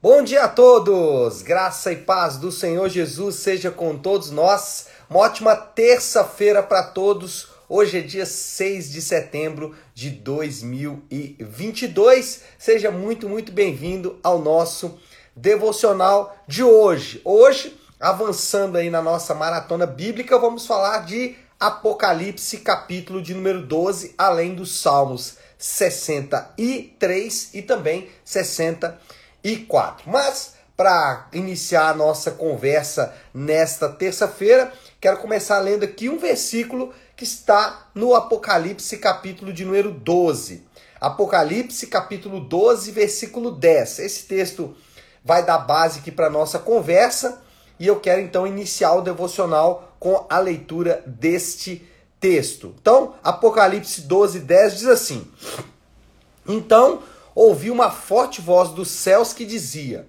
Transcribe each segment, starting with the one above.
Bom dia a todos! Graça e paz do Senhor Jesus seja com todos nós. Uma ótima terça-feira para todos. Hoje é dia 6 de setembro de 2022. Seja muito, muito bem-vindo ao nosso devocional de hoje. Hoje, avançando aí na nossa maratona bíblica, vamos falar de Apocalipse, capítulo de número 12, além dos Salmos 63 e também 64 e 4. Mas, para iniciar a nossa conversa nesta terça-feira, quero começar lendo aqui um versículo que está no Apocalipse, capítulo de número 12. Apocalipse, capítulo 12, versículo 10. Esse texto vai dar base aqui para a nossa conversa e eu quero então iniciar o devocional com a leitura deste texto. Então, Apocalipse 12, 10 diz assim: Então ouvi uma forte voz dos céus que dizia: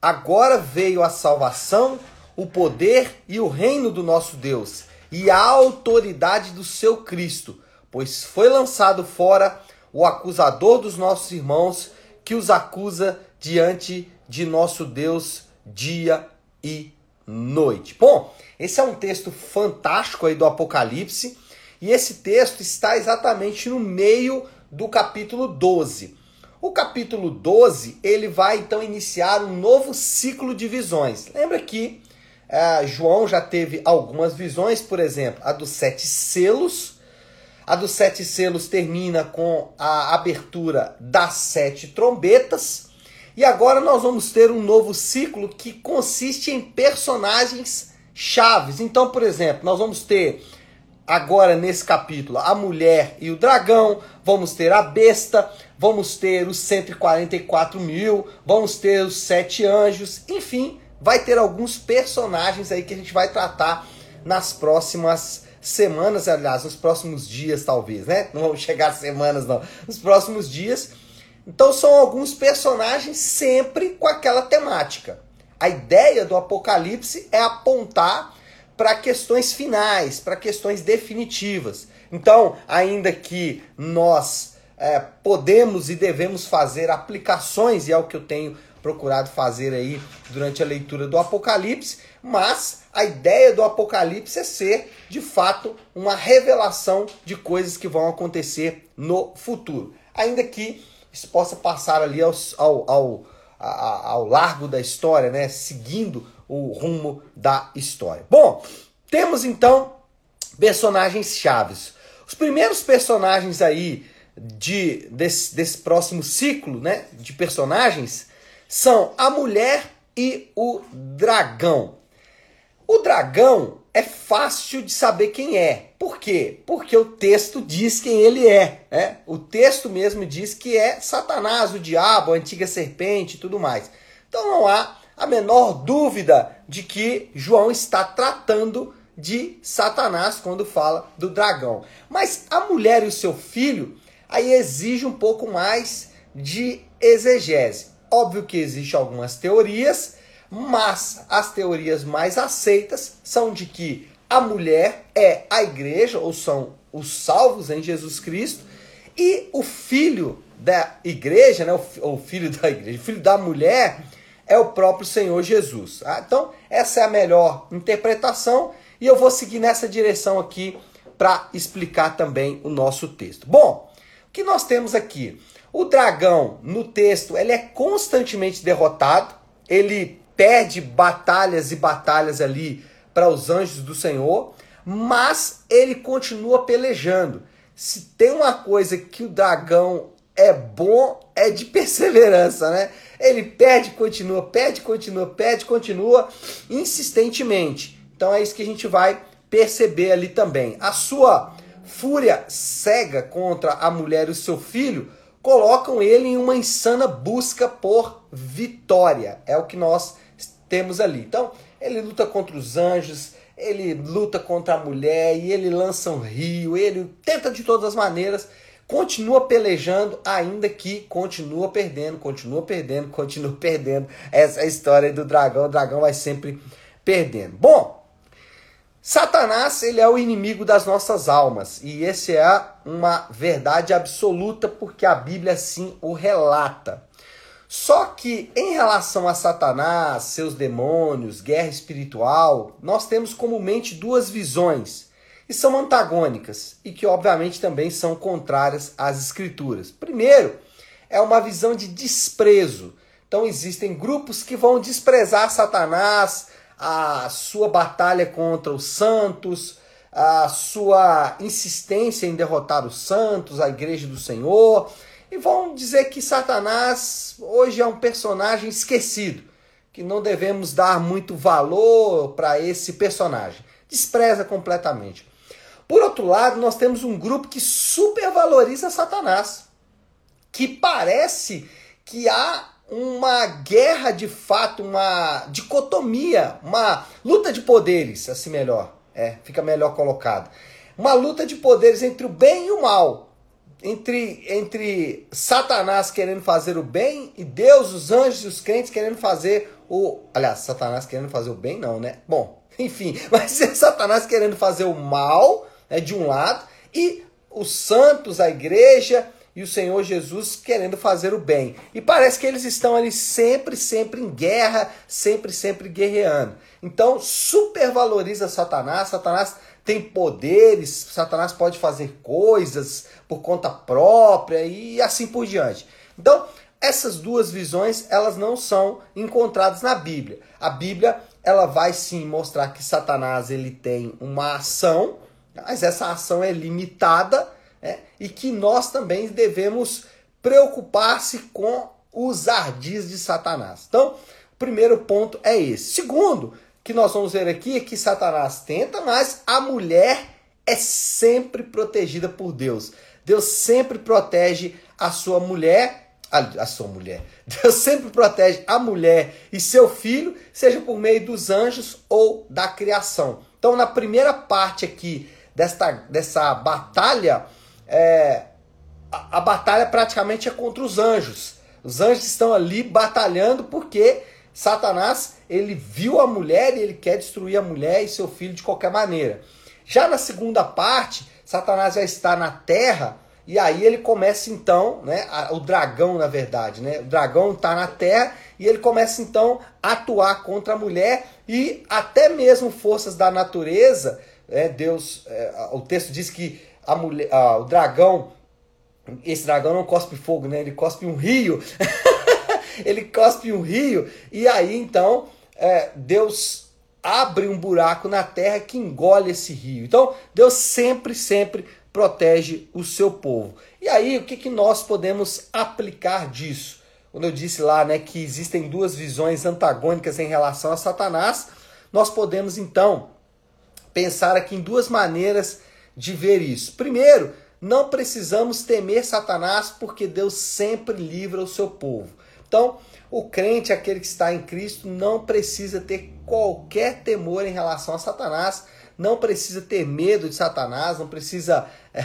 Agora veio a salvação, o poder e o reino do nosso Deus, e a autoridade do seu Cristo, pois foi lançado fora o acusador dos nossos irmãos, que os acusa diante de nosso Deus dia e noite. Bom, esse é um texto fantástico aí do Apocalipse, e esse texto está exatamente no meio do capítulo 12. O capítulo 12, ele vai então iniciar um novo ciclo de visões. Lembra que uh, João já teve algumas visões, por exemplo, a dos sete selos. A dos sete selos termina com a abertura das sete trombetas. E agora nós vamos ter um novo ciclo que consiste em personagens chaves. Então, por exemplo, nós vamos ter agora nesse capítulo a mulher e o dragão, vamos ter a besta, vamos ter os 144 mil, vamos ter os sete anjos, enfim, vai ter alguns personagens aí que a gente vai tratar nas próximas semanas, aliás, nos próximos dias talvez, né? Não vamos chegar semanas não, nos próximos dias. Então são alguns personagens sempre com aquela temática. A ideia do Apocalipse é apontar para questões finais, para questões definitivas. Então, ainda que nós é, podemos e devemos fazer aplicações, e é o que eu tenho procurado fazer aí durante a leitura do Apocalipse, mas a ideia do Apocalipse é ser, de fato, uma revelação de coisas que vão acontecer no futuro. Ainda que isso possa passar ali ao, ao, ao, ao largo da história, né? seguindo o rumo da história. Bom, temos então personagens chaves. Os primeiros personagens aí de desse, desse próximo ciclo, né, de personagens são a mulher e o dragão. O dragão é fácil de saber quem é. Por quê? Porque o texto diz quem ele é. Né? O texto mesmo diz que é Satanás, o diabo, a antiga serpente e tudo mais. Então não há a menor dúvida de que João está tratando de Satanás quando fala do dragão. Mas a mulher e o seu filho aí exige um pouco mais de exegese. Óbvio que existem algumas teorias, mas as teorias mais aceitas são de que a mulher é a igreja, ou são os salvos em Jesus Cristo, e o filho da igreja, né, o filho da igreja, o filho da mulher é o próprio Senhor Jesus. Tá? Então, essa é a melhor interpretação e eu vou seguir nessa direção aqui para explicar também o nosso texto. Bom, o que nós temos aqui? O dragão no texto ele é constantemente derrotado, ele perde batalhas e batalhas ali para os anjos do Senhor, mas ele continua pelejando. Se tem uma coisa que o dragão é bom, é de perseverança, né? Ele pede, continua, pede, continua, pede, continua, insistentemente. Então é isso que a gente vai perceber ali também. A sua fúria cega contra a mulher e o seu filho colocam ele em uma insana busca por vitória. É o que nós temos ali. Então, ele luta contra os anjos, ele luta contra a mulher e ele lança um rio, ele tenta de todas as maneiras continua pelejando, ainda que continua perdendo, continua perdendo, continua perdendo. Essa é história do dragão, o dragão vai sempre perdendo. Bom, Satanás, ele é o inimigo das nossas almas, e esse é uma verdade absoluta porque a Bíblia assim o relata. Só que em relação a Satanás, seus demônios, guerra espiritual, nós temos comumente duas visões e são antagônicas e que obviamente também são contrárias às escrituras. Primeiro, é uma visão de desprezo. Então existem grupos que vão desprezar Satanás, a sua batalha contra os santos, a sua insistência em derrotar os santos, a igreja do Senhor e vão dizer que Satanás hoje é um personagem esquecido, que não devemos dar muito valor para esse personagem. Despreza completamente. Por outro lado, nós temos um grupo que supervaloriza Satanás, que parece que há uma guerra de fato, uma dicotomia, uma luta de poderes, assim melhor, é, fica melhor colocado. Uma luta de poderes entre o bem e o mal entre, entre Satanás querendo fazer o bem e Deus, os anjos e os crentes querendo fazer o. Aliás, Satanás querendo fazer o bem, não, né? Bom, enfim, mas é Satanás querendo fazer o mal, né, de um lado, e os santos, a igreja e o Senhor Jesus querendo fazer o bem. E parece que eles estão ali sempre, sempre em guerra, sempre, sempre guerreando. Então, supervaloriza Satanás. Satanás tem poderes, Satanás pode fazer coisas por conta própria e assim por diante. Então, essas duas visões, elas não são encontradas na Bíblia. A Bíblia, ela vai sim mostrar que Satanás ele tem uma ação, mas essa ação é limitada né? e que nós também devemos preocupar-se com os ardis de Satanás. Então, o primeiro ponto é esse. Segundo, que nós vamos ver aqui é que Satanás tenta, mas a mulher é sempre protegida por Deus. Deus sempre protege a sua mulher, a, a, sua mulher. Deus sempre protege a mulher e seu filho, seja por meio dos anjos ou da criação. Então, na primeira parte aqui desta, dessa batalha, é, a, a batalha praticamente é contra os anjos. Os anjos estão ali batalhando porque Satanás, ele viu a mulher e ele quer destruir a mulher e seu filho de qualquer maneira. Já na segunda parte, Satanás já está na terra e aí ele começa então, né, o dragão na verdade, né, o dragão está na terra e ele começa então a atuar contra a mulher e até mesmo forças da natureza, né, Deus, é, o texto diz que a mulher, o dragão, esse dragão não cospe fogo, né, ele cospe um rio. ele cospe um rio, e aí então é, Deus abre um buraco na terra que engole esse rio. Então, Deus sempre, sempre protege o seu povo. E aí, o que, que nós podemos aplicar disso? Quando eu disse lá né, que existem duas visões antagônicas em relação a Satanás, nós podemos então pensar aqui em duas maneiras de ver isso. Primeiro, não precisamos temer Satanás porque Deus sempre livra o seu povo. Então, o crente, aquele que está em Cristo, não precisa ter qualquer temor em relação a Satanás, não precisa ter medo de Satanás, não precisa é,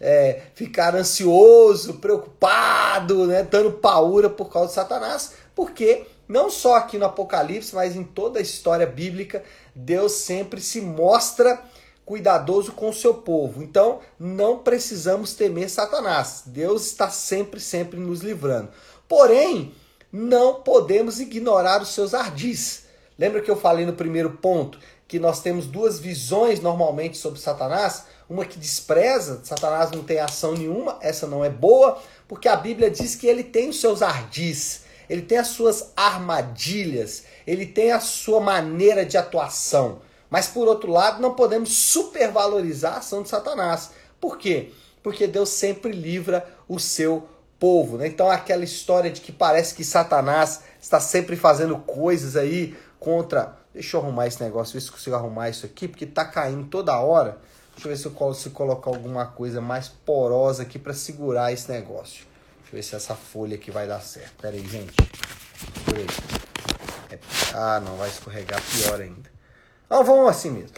é, ficar ansioso, preocupado, né, dando paura por causa de Satanás, porque não só aqui no Apocalipse, mas em toda a história bíblica, Deus sempre se mostra cuidadoso com o seu povo. Então, não precisamos temer Satanás. Deus está sempre, sempre nos livrando. Porém, não podemos ignorar os seus ardis. Lembra que eu falei no primeiro ponto que nós temos duas visões normalmente sobre Satanás? Uma que despreza, Satanás não tem ação nenhuma, essa não é boa, porque a Bíblia diz que ele tem os seus ardis, ele tem as suas armadilhas, ele tem a sua maneira de atuação. Mas por outro lado, não podemos supervalorizar a ação de Satanás. Por quê? Porque Deus sempre livra o seu povo. Né? Então, aquela história de que parece que Satanás está sempre fazendo coisas aí contra. Deixa eu arrumar esse negócio, ver se consigo arrumar isso aqui, porque tá caindo toda hora. Deixa eu ver se eu consigo colocar alguma coisa mais porosa aqui para segurar esse negócio. Deixa eu ver se essa folha aqui vai dar certo. Pera aí, gente. É... Ah, não, vai escorregar pior ainda. Não, vamos assim mesmo.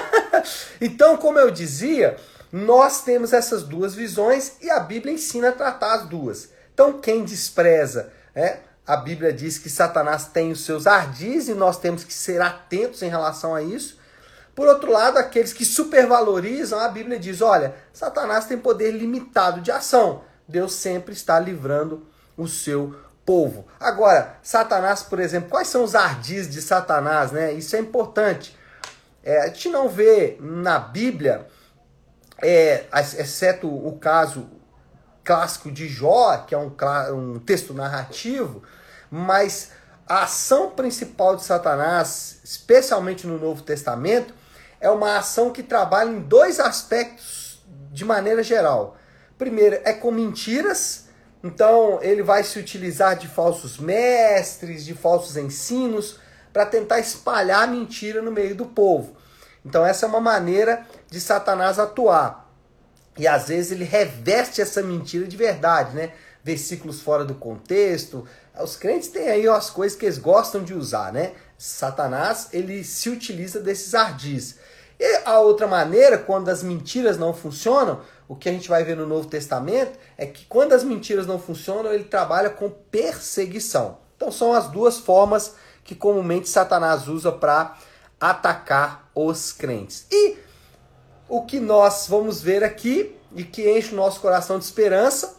então, como eu dizia, nós temos essas duas visões e a Bíblia ensina a tratar as duas. Então, quem despreza, é, a Bíblia diz que Satanás tem os seus ardis e nós temos que ser atentos em relação a isso. Por outro lado, aqueles que supervalorizam, a Bíblia diz: olha, Satanás tem poder limitado de ação. Deus sempre está livrando o seu povo. Agora, Satanás, por exemplo, quais são os ardis de Satanás, né? Isso é importante. É, a gente não vê na Bíblia, é, exceto o caso clássico de Jó, que é um, um texto narrativo, mas a ação principal de Satanás, especialmente no Novo Testamento, é uma ação que trabalha em dois aspectos de maneira geral. Primeiro, é com mentiras, então ele vai se utilizar de falsos mestres, de falsos ensinos, para tentar espalhar mentira no meio do povo. Então essa é uma maneira de Satanás atuar. E às vezes ele reveste essa mentira de verdade, né? Versículos fora do contexto. Os crentes têm aí as coisas que eles gostam de usar, né? Satanás, ele se utiliza desses ardis. E a outra maneira, quando as mentiras não funcionam, o que a gente vai ver no Novo Testamento é que quando as mentiras não funcionam, ele trabalha com perseguição. Então são as duas formas que comumente Satanás usa para atacar os crentes. E o que nós vamos ver aqui e que enche o nosso coração de esperança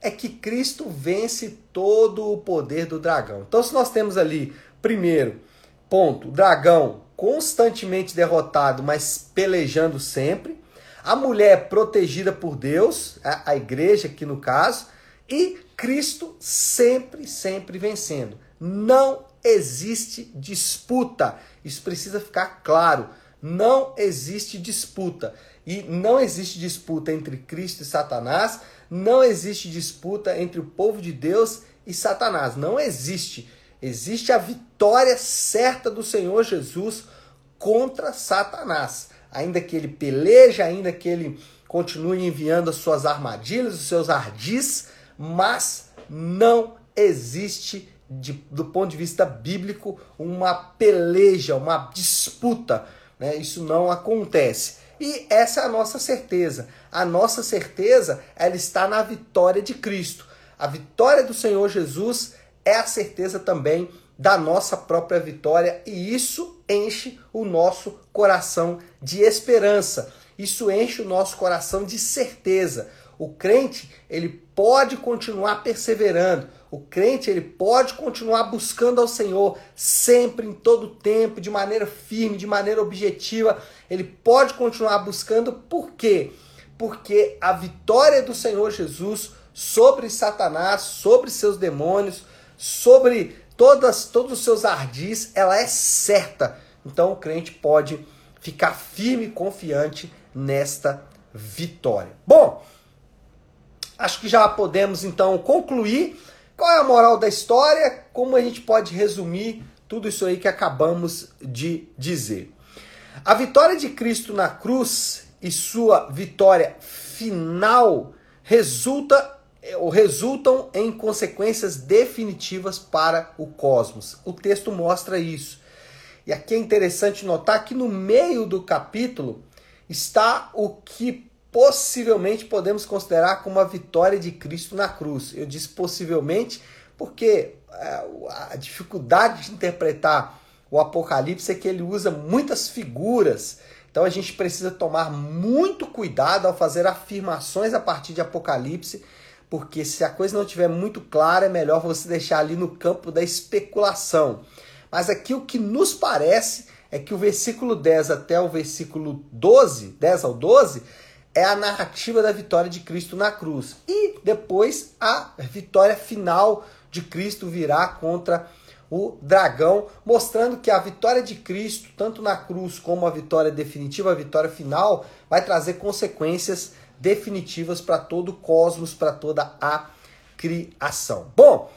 é que Cristo vence todo o poder do dragão. Então, se nós temos ali, primeiro, ponto, o dragão constantemente derrotado, mas pelejando sempre, a mulher protegida por Deus, a, igreja aqui no caso, e Cristo sempre, sempre vencendo. Não existe disputa. Isso precisa ficar claro. Não existe disputa. E não existe disputa entre Cristo e Satanás, não existe disputa entre o povo de Deus e Satanás. Não existe. Existe a vitória certa do Senhor Jesus contra Satanás. Ainda que ele peleje, ainda que ele continue enviando as suas armadilhas, os seus ardis, mas não existe de, do ponto de vista bíblico, uma peleja, uma disputa. Né? Isso não acontece. E essa é a nossa certeza. A nossa certeza ela está na vitória de Cristo. A vitória do Senhor Jesus é a certeza também da nossa própria vitória e isso enche o nosso coração de esperança. Isso enche o nosso coração de certeza. O crente, ele pode continuar perseverando. O crente ele pode continuar buscando ao Senhor sempre, em todo tempo, de maneira firme, de maneira objetiva. Ele pode continuar buscando, por quê? Porque a vitória do Senhor Jesus sobre Satanás, sobre seus demônios, sobre todas, todos os seus ardis, ela é certa. Então o crente pode ficar firme e confiante nesta vitória. Bom, acho que já podemos então concluir qual é a moral da história? Como a gente pode resumir tudo isso aí que acabamos de dizer? A vitória de Cristo na cruz e sua vitória final resulta ou resultam em consequências definitivas para o cosmos. O texto mostra isso. E aqui é interessante notar que no meio do capítulo está o que possivelmente podemos considerar como a vitória de Cristo na cruz. Eu disse possivelmente porque é, a dificuldade de interpretar o Apocalipse é que ele usa muitas figuras. Então a gente precisa tomar muito cuidado ao fazer afirmações a partir de Apocalipse, porque se a coisa não estiver muito clara, é melhor você deixar ali no campo da especulação. Mas aqui o que nos parece é que o versículo 10 até o versículo 12, 10 ao 12, é a narrativa da vitória de Cristo na cruz. E depois a vitória final de Cristo virá contra o dragão, mostrando que a vitória de Cristo, tanto na cruz como a vitória definitiva, a vitória final, vai trazer consequências definitivas para todo o cosmos, para toda a criação. Bom,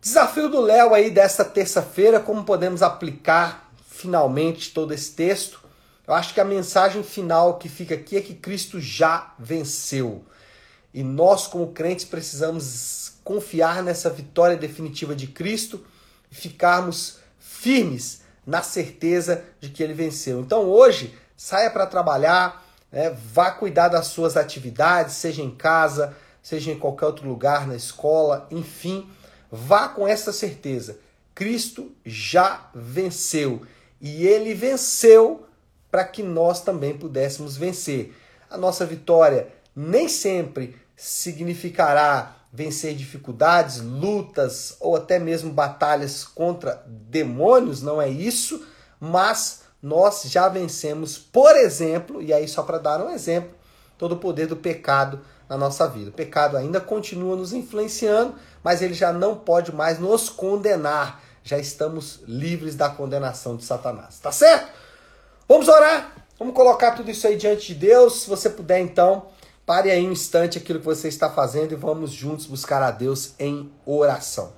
desafio do Léo aí desta terça-feira, como podemos aplicar finalmente todo esse texto? Eu acho que a mensagem final que fica aqui é que Cristo já venceu. E nós, como crentes, precisamos confiar nessa vitória definitiva de Cristo e ficarmos firmes na certeza de que ele venceu. Então hoje, saia para trabalhar, né, vá cuidar das suas atividades, seja em casa, seja em qualquer outro lugar, na escola, enfim, vá com essa certeza. Cristo já venceu. E ele venceu para que nós também pudéssemos vencer. A nossa vitória nem sempre significará vencer dificuldades, lutas ou até mesmo batalhas contra demônios, não é isso, mas nós já vencemos, por exemplo, e aí só para dar um exemplo, todo o poder do pecado na nossa vida. O pecado ainda continua nos influenciando, mas ele já não pode mais nos condenar. Já estamos livres da condenação de Satanás. Tá certo? Vamos orar. Vamos colocar tudo isso aí diante de Deus. Se você puder, então, pare aí um instante aquilo que você está fazendo e vamos juntos buscar a Deus em oração.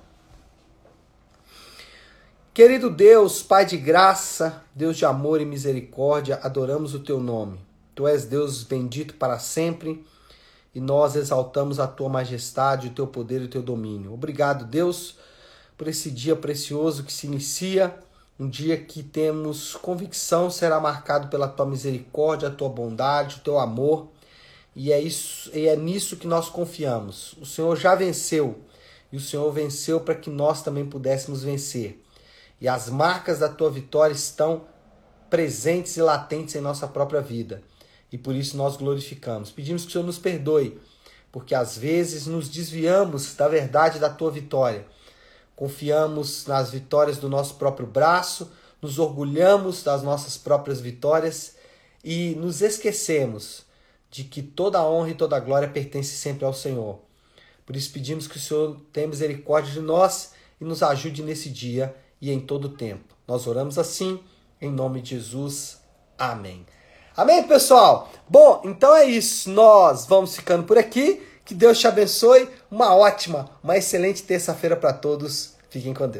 Querido Deus, Pai de graça, Deus de amor e misericórdia, adoramos o teu nome. Tu és Deus bendito para sempre e nós exaltamos a tua majestade, o teu poder e o teu domínio. Obrigado, Deus, por esse dia precioso que se inicia, um dia que temos convicção será marcado pela tua misericórdia, a tua bondade, o teu amor. E é isso, e é nisso que nós confiamos. O Senhor já venceu, e o Senhor venceu para que nós também pudéssemos vencer. E as marcas da tua vitória estão presentes e latentes em nossa própria vida e por isso nós glorificamos. Pedimos que o Senhor nos perdoe, porque às vezes nos desviamos da verdade da tua vitória. Confiamos nas vitórias do nosso próprio braço, nos orgulhamos das nossas próprias vitórias e nos esquecemos de que toda a honra e toda a glória pertence sempre ao Senhor. Por isso pedimos que o Senhor tenha misericórdia de nós e nos ajude nesse dia e em todo tempo. Nós oramos assim, em nome de Jesus. Amém. Amém, pessoal? Bom, então é isso. Nós vamos ficando por aqui. Que Deus te abençoe. Uma ótima, uma excelente terça-feira para todos. Fiquem com Deus.